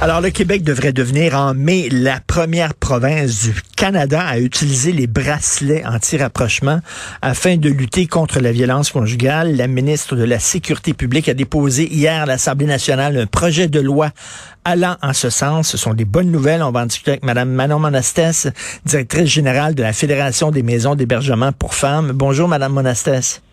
Alors, le Québec devrait devenir en mai la première province du Canada à utiliser les bracelets anti-rapprochement afin de lutter contre la violence conjugale. La ministre de la Sécurité publique a déposé hier à l'Assemblée nationale un projet de loi allant en ce sens. Ce sont des bonnes nouvelles. On va en discuter avec Mme Manon Monastès, directrice générale de la Fédération des maisons d'hébergement pour femmes. Bonjour, Mme Monastès.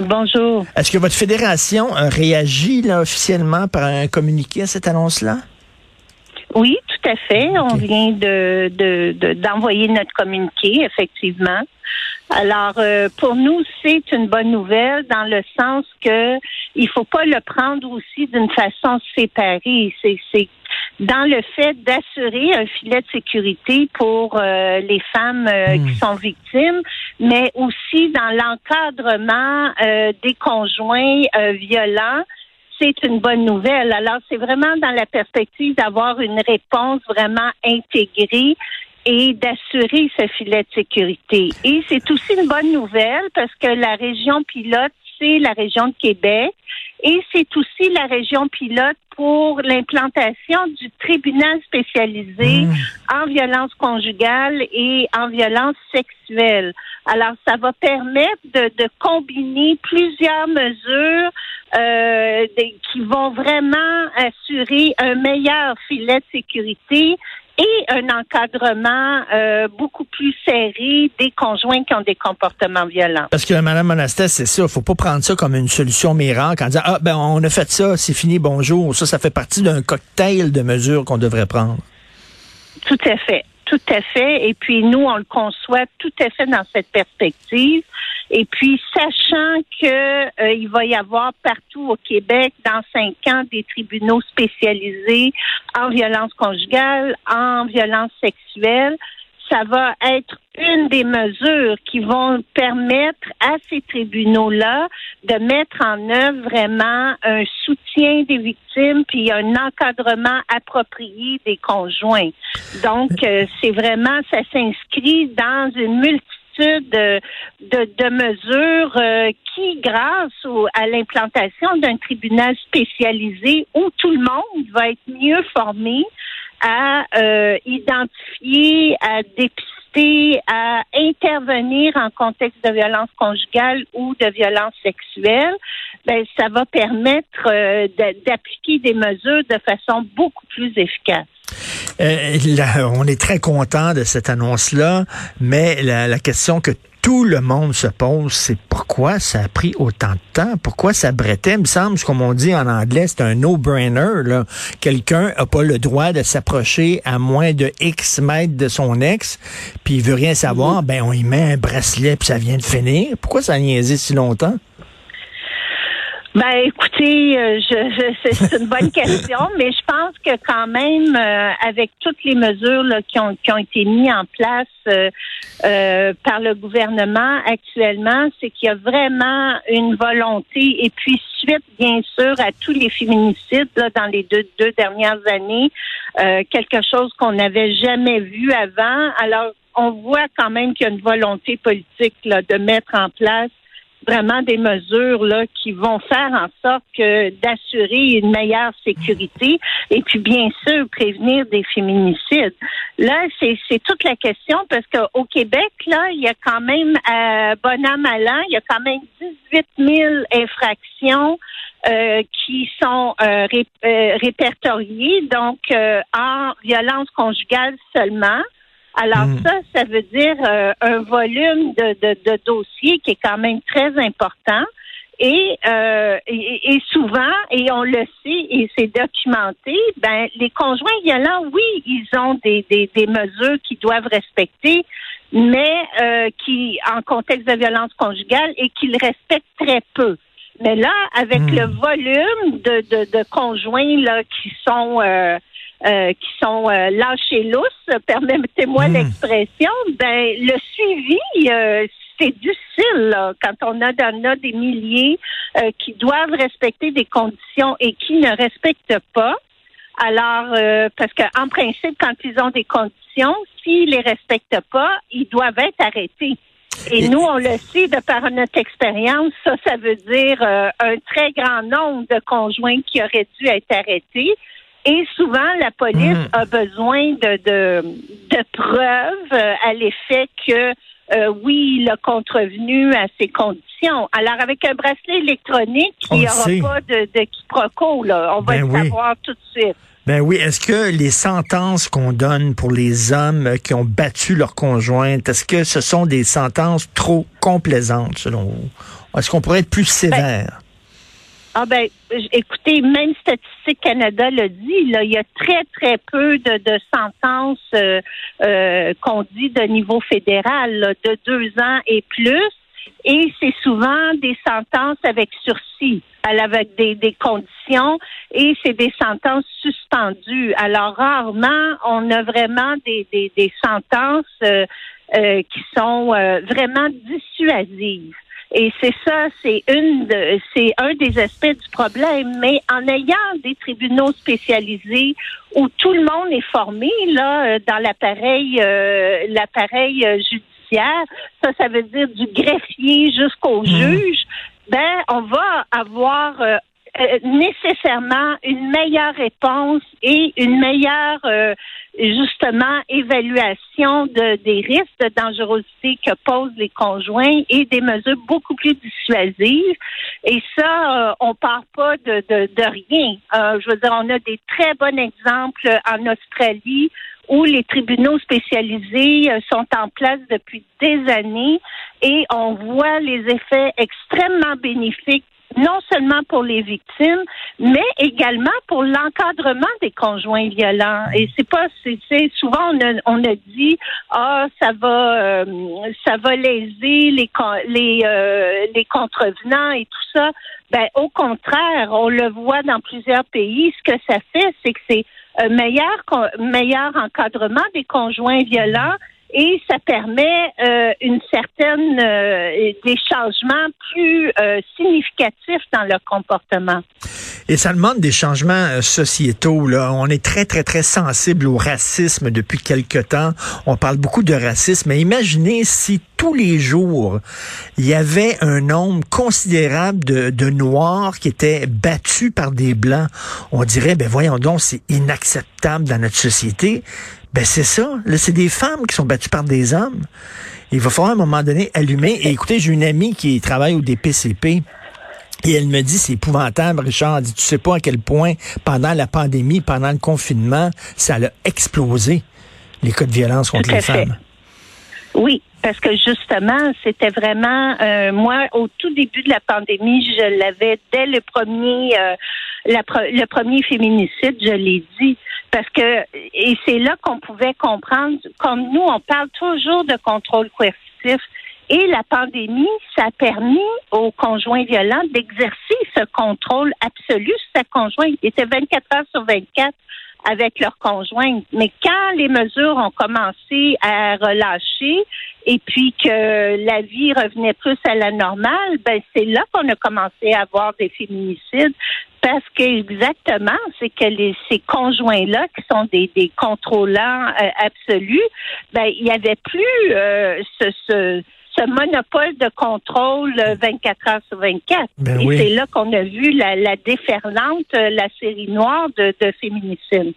Bonjour. Est-ce que votre fédération a réagi là, officiellement par un communiqué à cette annonce-là? Oui, tout à fait. On vient de, d'envoyer notre communiqué, effectivement. Alors, euh, pour nous, c'est une bonne nouvelle dans le sens que il faut pas le prendre aussi d'une façon séparée. C'est dans le fait d'assurer un filet de sécurité pour euh, les femmes euh, qui hmm. sont victimes, mais aussi dans l'encadrement euh, des conjoints violents c'est une bonne nouvelle. Alors, c'est vraiment dans la perspective d'avoir une réponse vraiment intégrée et d'assurer ce filet de sécurité. Et c'est aussi une bonne nouvelle parce que la région pilote, c'est la région de Québec et c'est aussi la région pilote pour l'implantation du tribunal spécialisé mmh. en violence conjugale et en violence sexuelle. Alors, ça va permettre de, de combiner plusieurs mesures euh, qui vont vraiment assurer un meilleur filet de sécurité et un encadrement euh, beaucoup plus serré des conjoints qui ont des comportements violents. Parce que Mme Monastès, c'est ça, faut pas prendre ça comme une solution miracle en disant ah ben on a fait ça, c'est fini, bonjour. Ça, ça fait partie d'un cocktail de mesures qu'on devrait prendre. Tout à fait. Tout à fait. Et puis nous, on le conçoit tout à fait dans cette perspective. Et puis, sachant que euh, il va y avoir partout au Québec, dans cinq ans, des tribunaux spécialisés en violence conjugale, en violence sexuelle, ça va être une des mesures qui vont permettre à ces tribunaux-là de mettre en œuvre vraiment un soutien des victimes puis un encadrement approprié des conjoints. Donc, euh, c'est vraiment, ça s'inscrit dans une multitude de, mesures euh, qui, grâce à l'implantation d'un tribunal spécialisé où tout le monde va être mieux formé, à euh, identifier, à dépister, à intervenir en contexte de violence conjugale ou de violence sexuelle, ben, ça va permettre euh, d'appliquer des mesures de façon beaucoup plus efficace. Euh, on est très content de cette annonce-là, mais la, la question que tout le monde se pose, c'est pourquoi ça a pris autant de temps, pourquoi ça brettait. Il me semble, comme on dit en anglais, c'est un no-brainer. Quelqu'un n'a pas le droit de s'approcher à moins de X mètres de son ex, puis il veut rien savoir, ben on y met un bracelet, puis ça vient de finir. Pourquoi ça a niaisé si longtemps? Ben, écoutez, euh, je, c'est une bonne question, mais je pense que quand même, euh, avec toutes les mesures là, qui, ont, qui ont été mises en place euh, par le gouvernement actuellement, c'est qu'il y a vraiment une volonté, et puis suite, bien sûr, à tous les féminicides là, dans les deux, deux dernières années, quelque chose qu'on n'avait jamais vu avant. Alors, on voit quand même qu'il y a une volonté politique là, de mettre en place vraiment des mesures là qui vont faire en sorte que d'assurer une meilleure sécurité et puis bien sûr prévenir des féminicides. Là, c'est, toute la question parce qu'au Québec, là, il y a quand même à bon an, mal il y a quand même 18 000 infractions euh, qui sont euh, euh, répertoriées, donc en violence conjugale seulement. Alors hmm. ça, ça veut dire euh, un volume de, de, de, dossiers qui est quand même très important. Et, euh, et, souvent, et on le sait, et c'est documenté, ben les conjoints violents, oui, ils ont des, des, des mesures qu'ils doivent respecter, mais euh, qui, en contexte de violence conjugale, et qu'ils respectent très peu. Mais là, avec le volume de, de, de, conjoints là qui sont euh, euh, qui sont euh, lâchés lousses, permettez-moi hmm. l'expression, ben le suivi, euh, c'est difficile là, quand on a, a des milliers euh, qui doivent respecter des conditions et qui ne respectent pas. Alors, parce qu'en principe, quand ils ont des conditions, s'ils les respectent pas, ils doivent être arrêtés. Et, nous, on le sait de par notre expérience, ça, ça veut dire euh, un très grand nombre de conjoints qui auraient dû être arrêtés. Et souvent, la police hmm. a besoin de, de, de preuves euh, à l'effet que euh, oui, il a contrevenu à ces conditions. Alors, avec un bracelet électronique, il n'y aura pas de, de quiproquo, là. On va ben le savoir tout de suite. Ben oui, est-ce que les sentences qu'on donne pour les hommes qui ont battu leur conjointe, est-ce que ce sont des sentences trop complaisantes selon vous? Est-ce qu'on pourrait être plus ben, sévère? Ah ben, écoutez, même Statistique Canada le dit, là, il y a très, très peu de, sentences euh, euh, qu'on dit de niveau fédéral, de deux ans et plus. Et c'est souvent des sentences avec sursis, avec des, des conditions, et c'est des sentences suspendues. Alors rarement, on a vraiment des, des, des sentences euh, euh qui sont euh, vraiment dissuasives. Et c'est ça, c'est une, c'est un des aspects du problème. Mais en ayant des tribunaux spécialisés où tout le monde est formé là dans l'appareil, euh, l'appareil judiciaire ça, ça veut dire du greffier jusqu'au mmh. juge, ben, on va avoir euh, euh, nécessairement une meilleure réponse et une meilleure euh, justement évaluation de, des risques de dangerosité que posent les conjoints et des mesures beaucoup plus dissuasives. Et ça, on part pas de, de, rien. je veux dire, on a des très bons exemples en Australie où les tribunaux spécialisés euh, sont en place depuis des années et on voit les effets extrêmement bénéfiques non seulement pour les victimes, mais également pour l'encadrement des conjoints violents. Et c'est pas, c'est souvent on a, on a dit ah ça va, euh, ça va léser les les euh, les contrevenants et tout ça. Ben au contraire, on le voit dans plusieurs pays. Ce que ça fait, c'est que c'est un meilleur, meilleur encadrement des conjoints violents et ça permet euh, une certaine euh, des changements plus euh, significatifs dans leur comportement. Et ça demande des changements sociétaux. Là. On est très, très, très sensible au racisme depuis quelque temps. On parle beaucoup de racisme. Mais imaginez si tous les jours, il y avait un nombre considérable de, de Noirs qui étaient battus par des Blancs. On dirait, ben voyons donc, c'est inacceptable dans notre société. Ben c'est ça. Là, c'est des femmes qui sont battues par des hommes. Il va falloir à un moment donné allumer. Et écoutez, j'ai une amie qui travaille au DPCP. Et elle me dit, c'est épouvantable, Richard. Elle dit, tu sais pas à quel point, pendant la pandémie, pendant le confinement, ça a explosé, les cas de violence contre les femmes. Oui, parce que justement, c'était vraiment euh, moi au tout début de la pandémie, je l'avais dès le premier euh, le premier féminicide, je l'ai dit parce que et c'est là qu'on pouvait comprendre comme nous on parle toujours de contrôle coercitif et la pandémie, ça a permis aux conjoints violents d'exercer ce contrôle absolu sur sa conjointe. Ils étaient 24 heures sur 24 avec leur conjointe. Mais quand les mesures ont commencé à relâcher et puis que la vie revenait plus à la normale, ben c'est là qu'on a commencé à avoir des féminicides. Parce que exactement, c'est que les, ces conjoints-là, qui sont des, des contrôlants euh, absolus, ben il y avait plus euh, ce, ce ce monopole de contrôle 24 heures sur 24. Ben Et c'est là qu'on a vu la, la déferlante, euh, la série noire de, de féminicide.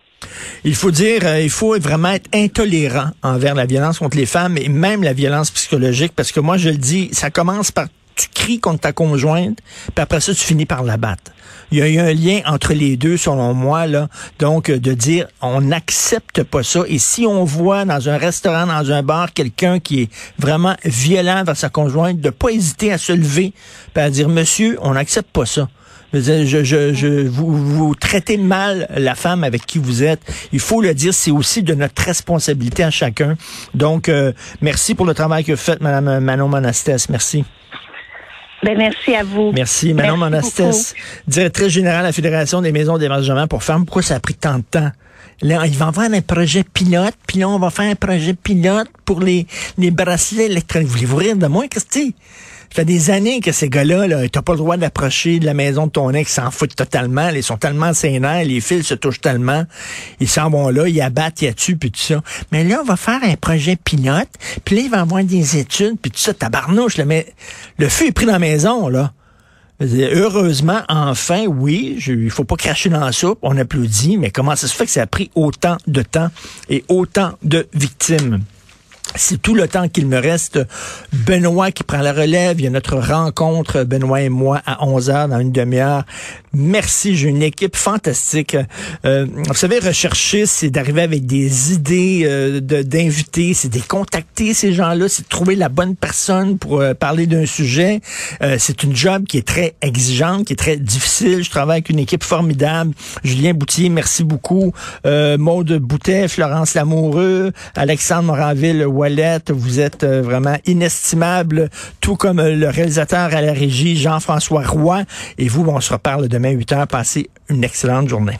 Il faut dire, euh, il faut vraiment être intolérant envers la violence contre les femmes et même la violence psychologique, parce que moi je le dis, ça commence par tu cries contre ta conjointe, puis après ça, tu finis par la battre. Il y a eu un lien entre les deux, selon moi, là. Donc, de dire, on n'accepte pas ça. Et si on voit dans un restaurant, dans un bar, quelqu'un qui est vraiment violent vers sa conjointe, de pas hésiter à se lever, puis à dire, monsieur, on n'accepte pas ça. Je, je, je, vous, vous traitez mal la femme avec qui vous êtes. Il faut le dire, c'est aussi de notre responsabilité à chacun. Donc, euh, merci pour le travail que vous faites, Madame Manon Monastès. Merci. Ben, merci à vous. Merci. Manon Monastès, directrice générale de la Fédération des maisons d'hébergement pour femmes. Pourquoi ça a pris tant de temps? Là, ils vont faire un projet pilote, puis là, on va faire un projet pilote pour les, les bracelets électroniques. Voulez-vous rire de moi, Christy? Ça fait des années que ces gars-là, là, t'as pas le droit d'approcher de la maison de ton ex, ils s'en foutent totalement. Ils sont tellement sénères, les fils se touchent tellement. Ils s'en vont là, ils abattent, ils tuent, puis tout ça. Mais là, on va faire un projet pilote, puis là, il va avoir des études, puis tout ça, tabarnouche. Là, mais le feu est pris dans la maison, là. Heureusement, enfin, oui, il faut pas cracher dans la soupe, on applaudit, mais comment ça se fait que ça a pris autant de temps et autant de victimes? C'est tout le temps qu'il me reste. Benoît qui prend la relève. Il y a notre rencontre, Benoît et moi, à 11 heures dans une demi-heure. Merci, j'ai une équipe fantastique. Euh, vous savez, rechercher, c'est d'arriver avec des idées euh, d'inviter, c'est de contacter ces gens-là, c'est de trouver la bonne personne pour euh, parler d'un sujet. Euh, c'est une job qui est très exigeante, qui est très difficile. Je travaille avec une équipe formidable. Julien Boutier, merci beaucoup. Euh, Maude Boutet, Florence Lamoureux, Alexandre Moranville, vous êtes euh, vraiment inestimable, tout comme le réalisateur à la régie, Jean-François Roy. Et vous, on se reparle demain 8 heures. Passez une excellente journée.